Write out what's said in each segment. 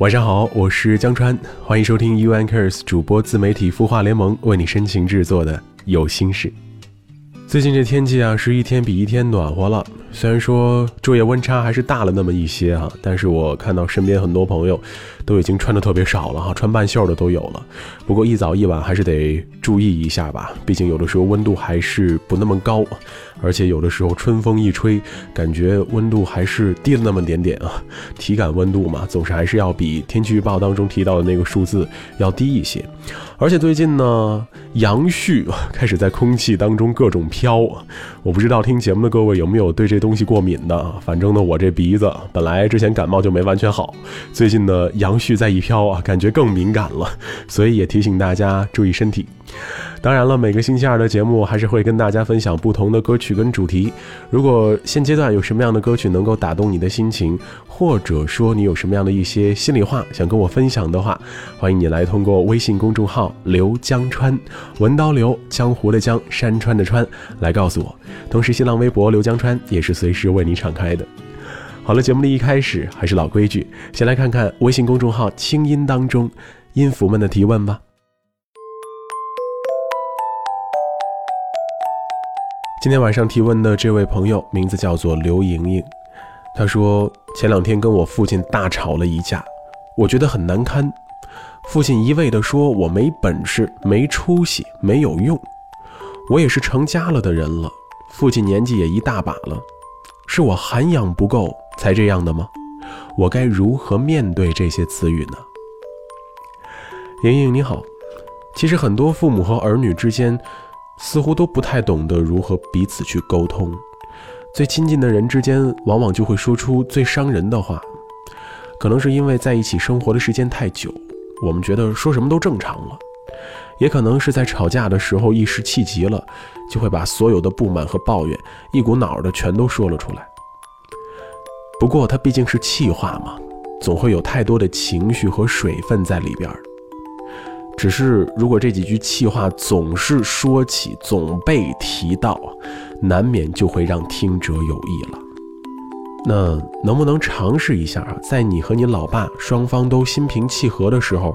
晚上好，我是江川，欢迎收听 UNKers 主播自媒体孵化联盟为你深情制作的有心事。最近这天气啊，是一天比一天暖和了。虽然说昼夜温差还是大了那么一些啊，但是我看到身边很多朋友都已经穿的特别少了哈，穿半袖的都有了。不过一早一晚还是得注意一下吧，毕竟有的时候温度还是不那么高，而且有的时候春风一吹，感觉温度还是低了那么点点啊。体感温度嘛，总是还是要比天气预报当中提到的那个数字要低一些。而且最近呢，杨絮开始在空气当中各种飘，我不知道听节目的各位有没有对这。东西过敏的，反正呢，我这鼻子本来之前感冒就没完全好，最近呢杨絮再一飘啊，感觉更敏感了，所以也提醒大家注意身体。当然了，每个星期二的节目还是会跟大家分享不同的歌曲跟主题。如果现阶段有什么样的歌曲能够打动你的心情，或者说你有什么样的一些心里话想跟我分享的话，欢迎你来通过微信公众号“刘江川”，文刀刘江湖的江山川的川来告诉我。同时，新浪微博刘江川也是随时为你敞开的。好了，节目的一开始还是老规矩，先来看看微信公众号“清音”当中音符们的提问吧。今天晚上提问的这位朋友名字叫做刘莹莹，她说前两天跟我父亲大吵了一架，我觉得很难堪。父亲一味地说我没本事、没出息、没有用。我也是成家了的人了，父亲年纪也一大把了，是我涵养不够才这样的吗？我该如何面对这些词语呢？莹莹你好，其实很多父母和儿女之间。似乎都不太懂得如何彼此去沟通，最亲近的人之间，往往就会说出最伤人的话。可能是因为在一起生活的时间太久，我们觉得说什么都正常了；也可能是在吵架的时候一时气急了，就会把所有的不满和抱怨一股脑的全都说了出来。不过，它毕竟是气话嘛，总会有太多的情绪和水分在里边儿。只是，如果这几句气话总是说起，总被提到，难免就会让听者有意了。那能不能尝试一下啊？在你和你老爸双方都心平气和的时候，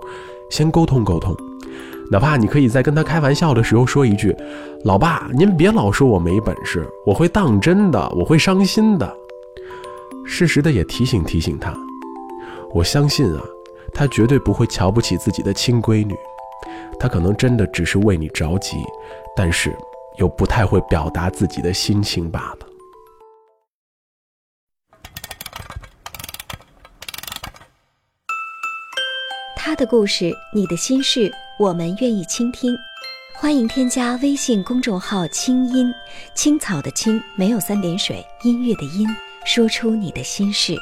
先沟通沟通，哪怕你可以在跟他开玩笑的时候说一句：“老爸，您别老说我没本事，我会当真的，我会伤心的。”适时的也提醒提醒他。我相信啊，他绝对不会瞧不起自己的亲闺女。他可能真的只是为你着急，但是又不太会表达自己的心情罢了。他的故事，你的心事，我们愿意倾听。欢迎添加微信公众号“清音青草”的青没有三点水，音乐的音，说出你的心事。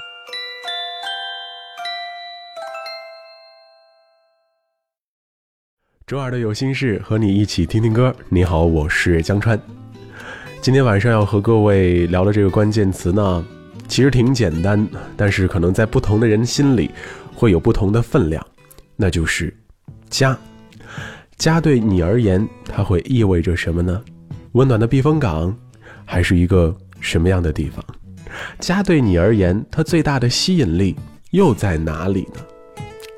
周二的有心事和你一起听听歌。你好，我是江川。今天晚上要和各位聊的这个关键词呢，其实挺简单，但是可能在不同的人心里会有不同的分量，那就是家。家对你而言，它会意味着什么呢？温暖的避风港，还是一个什么样的地方？家对你而言，它最大的吸引力又在哪里呢？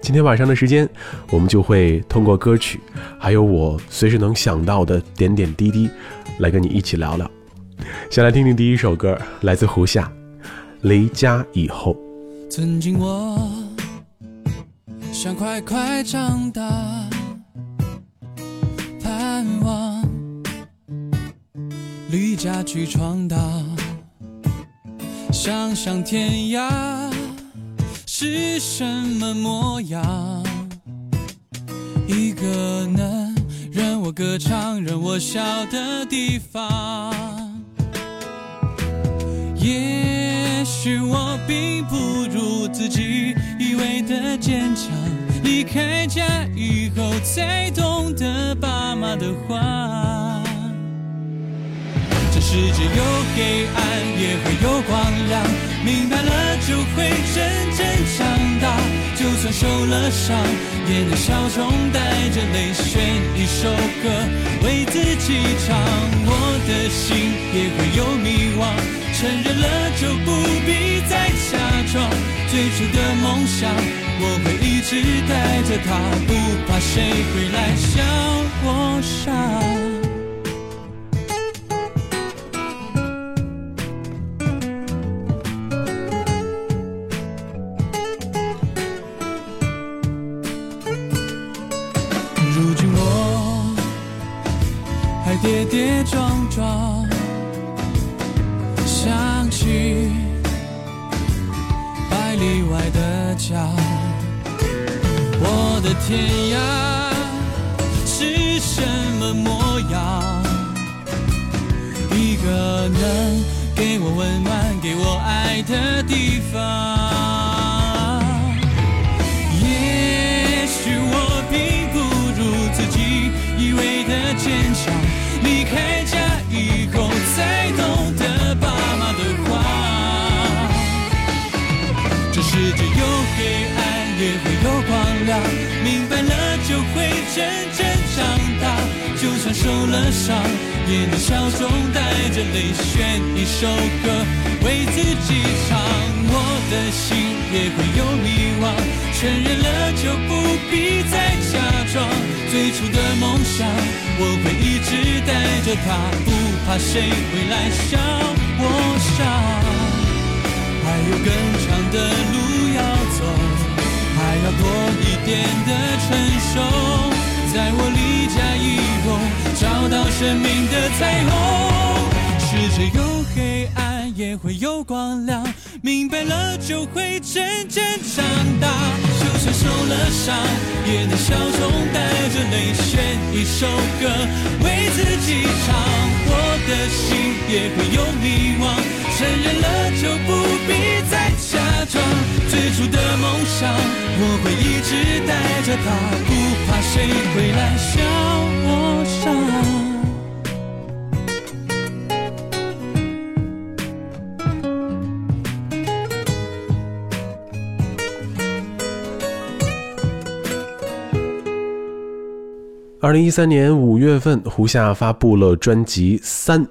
今天晚上的时间，我们就会通过歌曲，还有我随时能想到的点点滴滴，来跟你一起聊聊。先来听听第一首歌，来自胡夏，《离家以后》。曾经我想快快长大，盼望离家去闯荡，想想天涯。是什么模样？一个能任我歌唱、任我笑的地方。也许我并不如自己以为的坚强。离开家以后，才懂得爸妈妈的话。世界有黑暗，也会有光亮，明白了就会真正长大。就算受了伤，也能笑中带着泪选一首歌为自己唱。我的心也会有迷惘，承认了就不必再假装。最初的梦想，我会一直带着它，不怕谁会来笑我傻。的天涯是什么模样？一个能给我温暖、给我爱的地方。也许我并不如自己以为的坚强，离开家以后才懂得爸妈的话。这世界有黑暗，也会有光亮，会真正长大。就算受了伤，也能笑中带着泪选一首歌为自己唱。我的心也会有迷惘，承认了就不必再假装。最初的梦想，我会一直带着它，不怕谁会来笑我傻。还有更长的路要走，还要多一点的成熟。在我离家以后，找到生命的彩虹。世界有黑暗，也会有光亮，明白了就会真正长大。就算受了伤，也能笑中带着泪选一首歌为自己唱。我的心也会有迷惘，承认了就不必再假装。最初的梦想，我会一直带着它，不怕谁会来笑我傻。二零一三年五月份，胡夏发布了专辑《三》，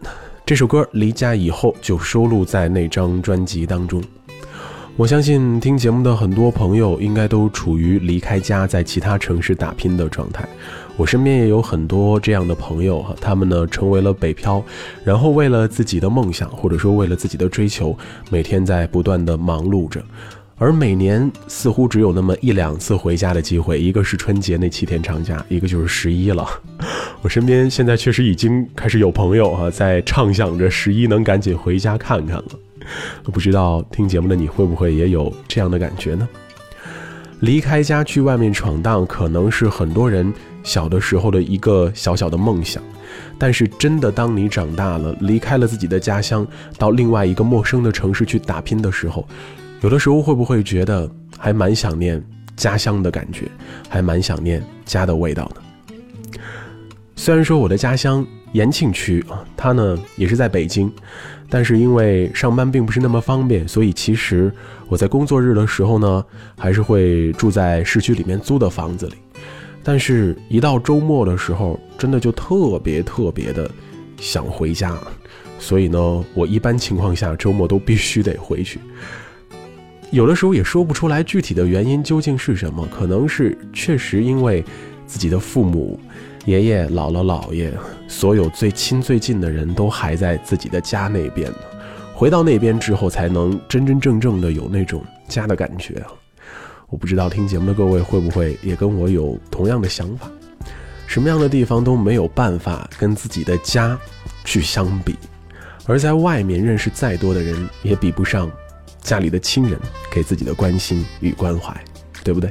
这首歌离家以后就收录在那张专辑当中。我相信听节目的很多朋友应该都处于离开家在其他城市打拼的状态。我身边也有很多这样的朋友哈，他们呢成为了北漂，然后为了自己的梦想或者说为了自己的追求，每天在不断的忙碌着。而每年似乎只有那么一两次回家的机会，一个是春节那七天长假，一个就是十一了。我身边现在确实已经开始有朋友哈，在畅想着十一能赶紧回家看看了。不知道听节目的你会不会也有这样的感觉呢？离开家去外面闯荡，可能是很多人小的时候的一个小小的梦想，但是真的当你长大了，离开了自己的家乡，到另外一个陌生的城市去打拼的时候，有的时候会不会觉得还蛮想念家乡的感觉，还蛮想念家的味道呢？虽然说我的家乡延庆区啊，它呢也是在北京，但是因为上班并不是那么方便，所以其实我在工作日的时候呢，还是会住在市区里面租的房子里。但是，一到周末的时候，真的就特别特别的想回家，所以呢，我一般情况下周末都必须得回去。有的时候也说不出来具体的原因究竟是什么，可能是确实因为自己的父母、爷爷、姥姥、姥爷，所有最亲最近的人都还在自己的家那边呢。回到那边之后，才能真真正正的有那种家的感觉！我不知道听节目的各位会不会也跟我有同样的想法？什么样的地方都没有办法跟自己的家去相比，而在外面认识再多的人，也比不上家里的亲人给自己的关心与关怀，对不对？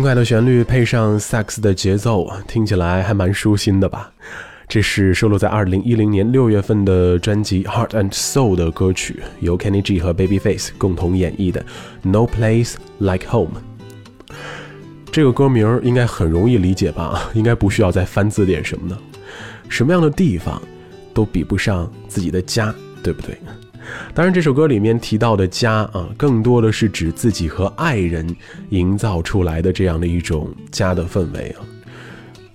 轻快的旋律配上萨克斯的节奏，听起来还蛮舒心的吧？这是收录在2010年6月份的专辑《Heart and Soul》的歌曲，由 Kenny G 和 Babyface 共同演绎的《No Place Like Home》。这个歌名应该很容易理解吧？应该不需要再翻字典什么的。什么样的地方都比不上自己的家，对不对？当然，这首歌里面提到的家啊，更多的是指自己和爱人营造出来的这样的一种家的氛围啊。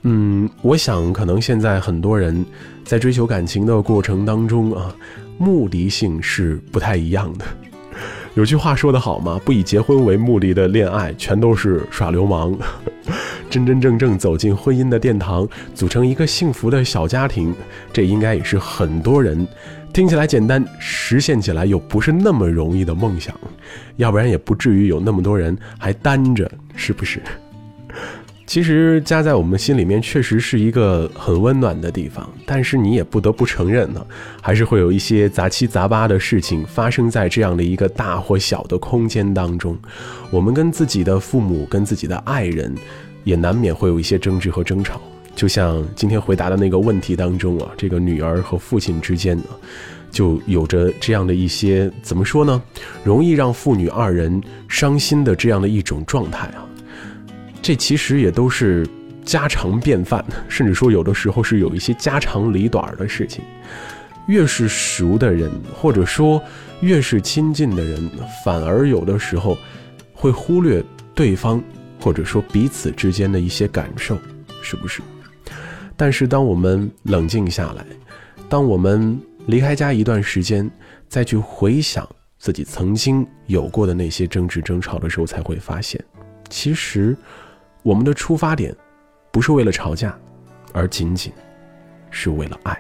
嗯，我想可能现在很多人在追求感情的过程当中啊，目的性是不太一样的。有句话说得好嘛，不以结婚为目的的恋爱全都是耍流氓。真真正正走进婚姻的殿堂，组成一个幸福的小家庭，这应该也是很多人听起来简单，实现起来又不是那么容易的梦想。要不然也不至于有那么多人还单着，是不是？其实家在我们心里面确实是一个很温暖的地方，但是你也不得不承认呢，还是会有一些杂七杂八的事情发生在这样的一个大或小的空间当中。我们跟自己的父母、跟自己的爱人，也难免会有一些争执和争吵。就像今天回答的那个问题当中啊，这个女儿和父亲之间呢，就有着这样的一些怎么说呢，容易让父女二人伤心的这样的一种状态啊。这其实也都是家常便饭，甚至说有的时候是有一些家长里短的事情。越是熟的人，或者说越是亲近的人，反而有的时候会忽略对方，或者说彼此之间的一些感受，是不是？但是当我们冷静下来，当我们离开家一段时间，再去回想自己曾经有过的那些争执争吵的时候，才会发现，其实。我们的出发点，不是为了吵架，而仅仅是为了爱。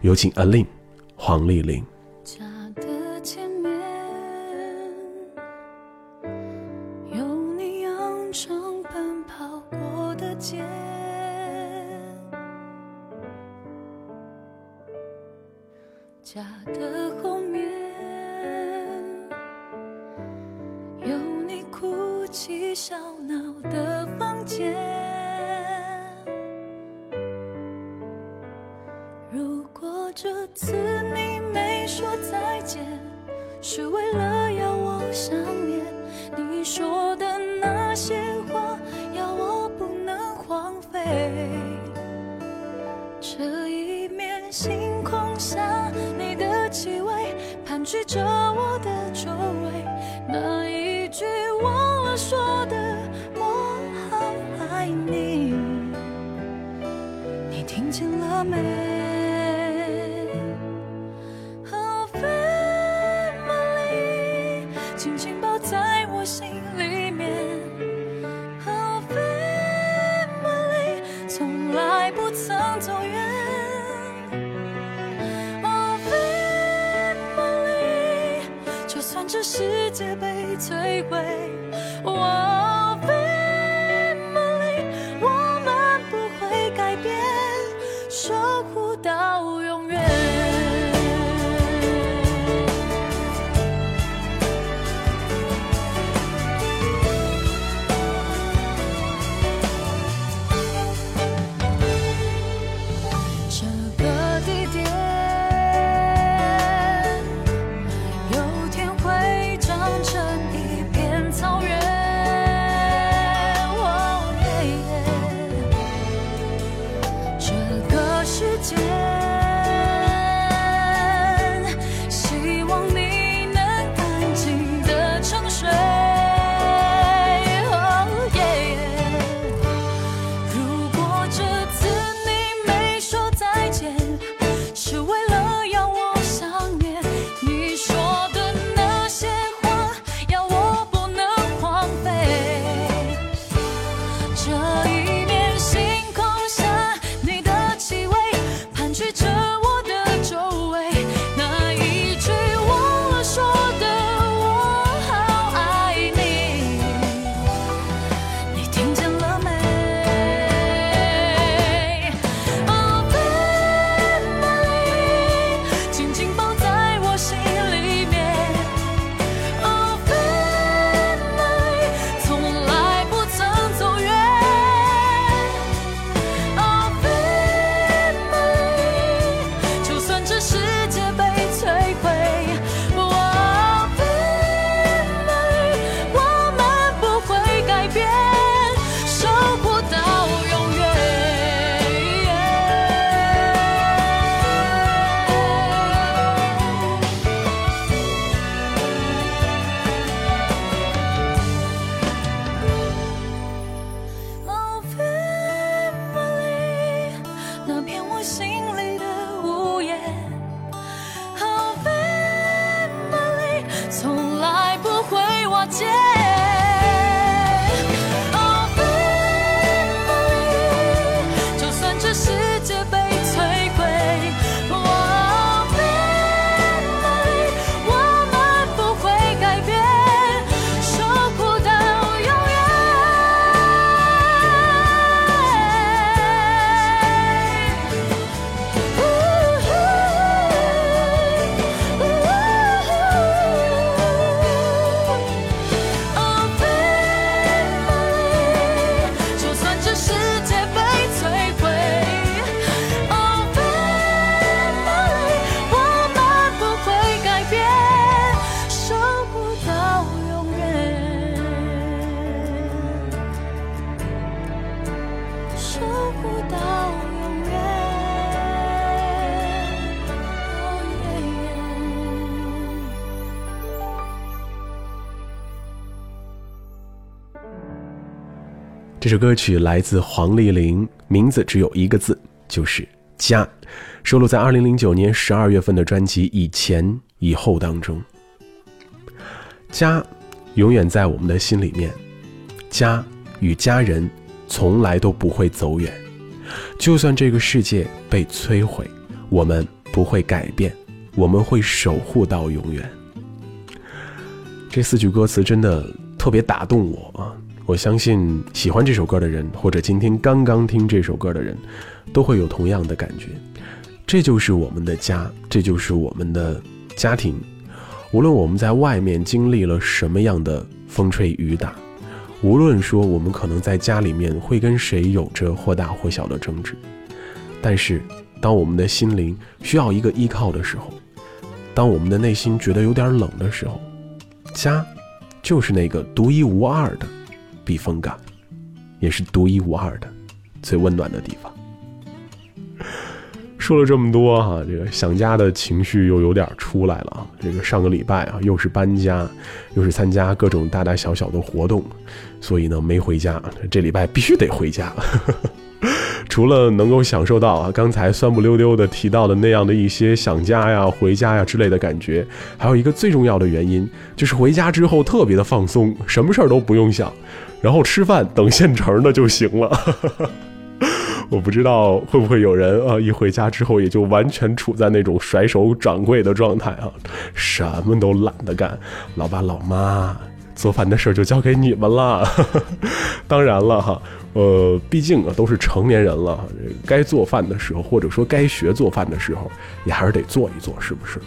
有请 Alin 黄丽玲。这一面星空下，你的气味盘踞着我的周围，那一句忘了说的“我好爱你”，你听见了没？首歌曲来自黄丽玲，名字只有一个字，就是“家”，收录在2009年12月份的专辑《以前以后》当中。家，永远在我们的心里面。家与家人从来都不会走远，就算这个世界被摧毁，我们不会改变，我们会守护到永远。这四句歌词真的特别打动我啊！我相信喜欢这首歌的人，或者今天刚刚听这首歌的人，都会有同样的感觉。这就是我们的家，这就是我们的家庭。无论我们在外面经历了什么样的风吹雨打，无论说我们可能在家里面会跟谁有着或大或小的争执，但是当我们的心灵需要一个依靠的时候，当我们的内心觉得有点冷的时候，家就是那个独一无二的避风港，也是独一无二的最温暖的地方。说了这么多哈、这个想家的情绪又有点出来了啊！这个上个礼拜啊，又是搬家，又是参加各种大大小小的活动，所以呢没回家。这礼拜必须得回家。除了能够享受到啊刚才酸不溜溜的提到的那样的一些想家呀、回家呀之类的感觉，还有一个最重要的原因，就是回家之后特别的放松，什么事儿都不用想，然后吃饭等现成的就行了。我不知道会不会有人啊，一回家之后也就完全处在那种甩手掌柜的状态啊，什么都懒得干，老爸老妈做饭的事儿就交给你们了。当然了哈，呃，毕竟啊都是成年人了，该做饭的时候，或者说该学做饭的时候，也还是得做一做，是不是？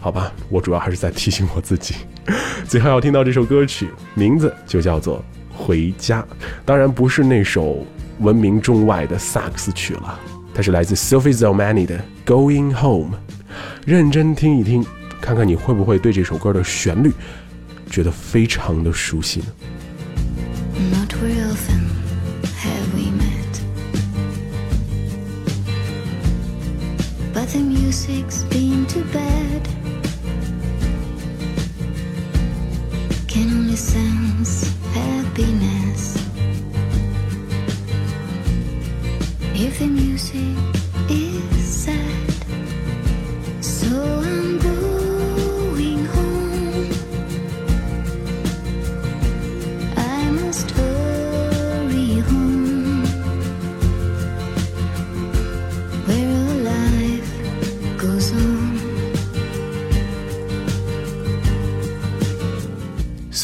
好吧，我主要还是在提醒我自己。最后要听到这首歌曲，名字就叫做《回家》，当然不是那首。闻名中外的萨克斯曲了，它是来自 Sophie Zelmani 的《Going Home》，认真听一听，看看你会不会对这首歌的旋律觉得非常的熟悉呢？Not very often have we met, but the music's been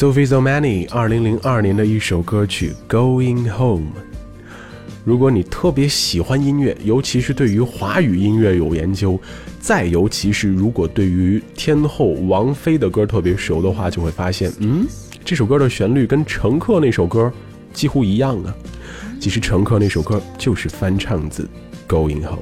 Sophie Zelmani 二零零二年的一首歌曲《Going Home》。如果你特别喜欢音乐，尤其是对于华语音乐有研究，再尤其是如果对于天后王菲的歌特别熟的话，就会发现，嗯，这首歌的旋律跟《乘客》那首歌几乎一样啊。其实《乘客》那首歌就是翻唱自《Going Home》。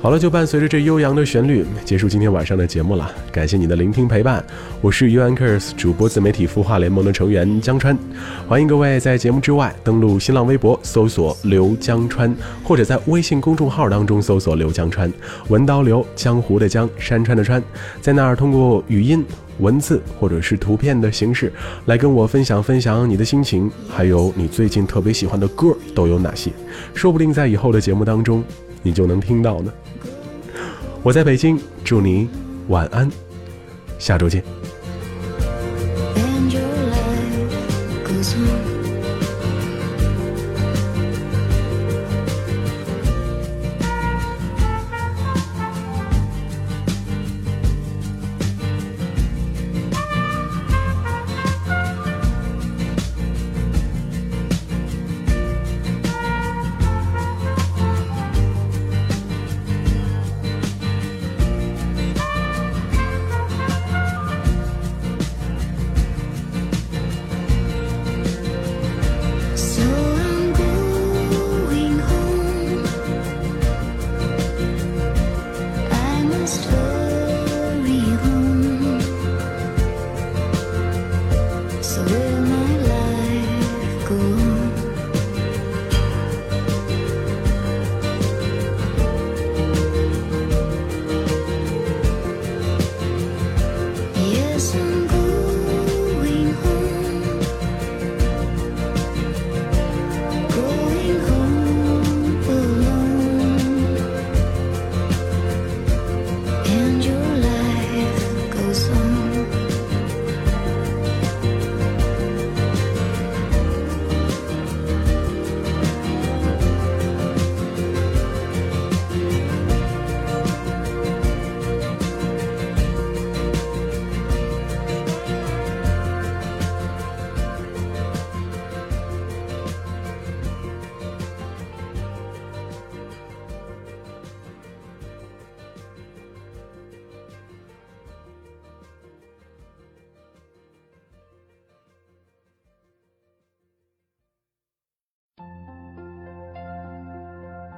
好了，就伴随着这悠扬的旋律，结束今天晚上的节目了。感谢你的聆听陪伴，我是 u Anchors 主播自媒体孵化联盟的成员江川，欢迎各位在节目之外登录新浪微博搜索刘江川，或者在微信公众号当中搜索刘江川，文刀刘江湖的江山川的川，在那儿通过语音、文字或者是图片的形式来跟我分享分享你的心情，还有你最近特别喜欢的歌都有哪些，说不定在以后的节目当中你就能听到呢。我在北京，祝你晚安，下周见。